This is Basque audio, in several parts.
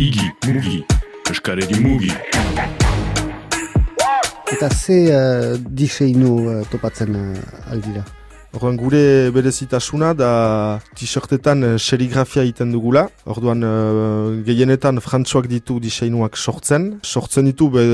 Igi, mugi, mugi. Eta ze uh, diseinu uh, topatzen uh, aldira? Orduan gure berezitasuna da t-shirtetan uh, serigrafia egiten dugula. Orduan uh, gehienetan frantzuak ditu diseinuak sortzen. Sortzen ditu be,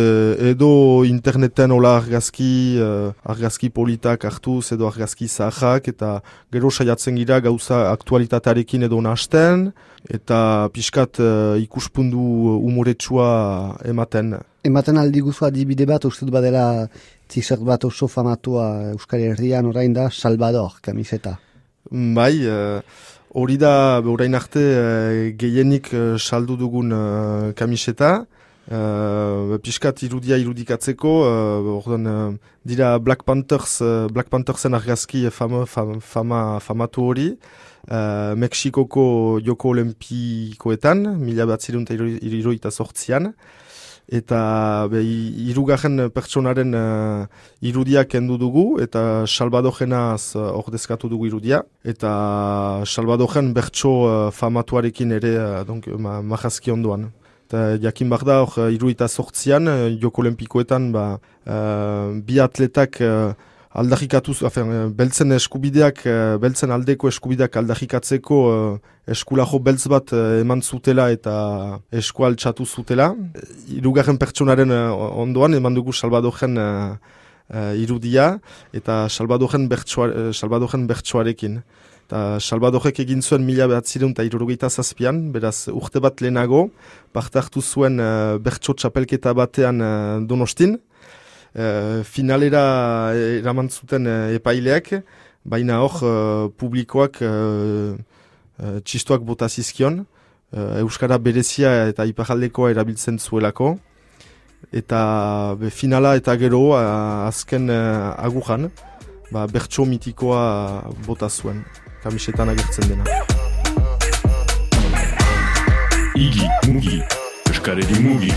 edo interneten hola argazki, uh, argazki politak hartuz edo argazki zahak eta gero saiatzen gira gauza aktualitatearekin edo nahasten eta pixkat uh, ikuspundu umoretsua ematen. Ematen aldi guzu adibide bat, uste dut badela t-shirt bat oso famatua Euskari Herrian orain da Salvador kamiseta. Bai, uh, hori da orain arte uh, gehienik uh, saldu dugun kamiseta. Uh, piskat irudia irudikatzeko, uh, ordan, uh, dira Black Panthers, uh, Black Panthersen argazki fama, fama, fama, famatu hori, uh, Mexikoko Joko Olimpikoetan, mila bat zirunta iruita sortzian, eta be, irugarren pertsonaren uh, irudiak kendu dugu, eta salbadojenaz uh, ordezkatu dugu irudia, eta salbadojen bertso uh, famatuarekin ere uh, donk, ma, mahazki ondoan. Eta jakin behar da, hor, iruita sortzian, joko olimpikoetan, ba, uh, bi atletak uh, aldarrikatu, afen, beltzen eskubideak, beltzen aldeko eskubideak aldarrikatzeko uh, eskulajo beltz bat eman zutela eta eskual txatu zutela. Irugarren pertsonaren ondoan, eman dugu salbadojen uh, irudia, eta salbadojen bertsoarekin. Eta Salvadorek egin zuen mila behatzireun eta irurogeita zazpian, beraz urte bat lehenago, parte hartu zuen bertso txapelketa batean donostin. Uh, finalera eraman zuten uh, epaileak, baina hor uh, publikoak txistoak bota zizkion, Euskara berezia eta iparaldekoa erabiltzen zuelako. Eta be, finala eta gero azken agujan, ba, bertso mitikoa bota zuen kamisetan agertzen dena. Igi, mugi, eskareri mugi.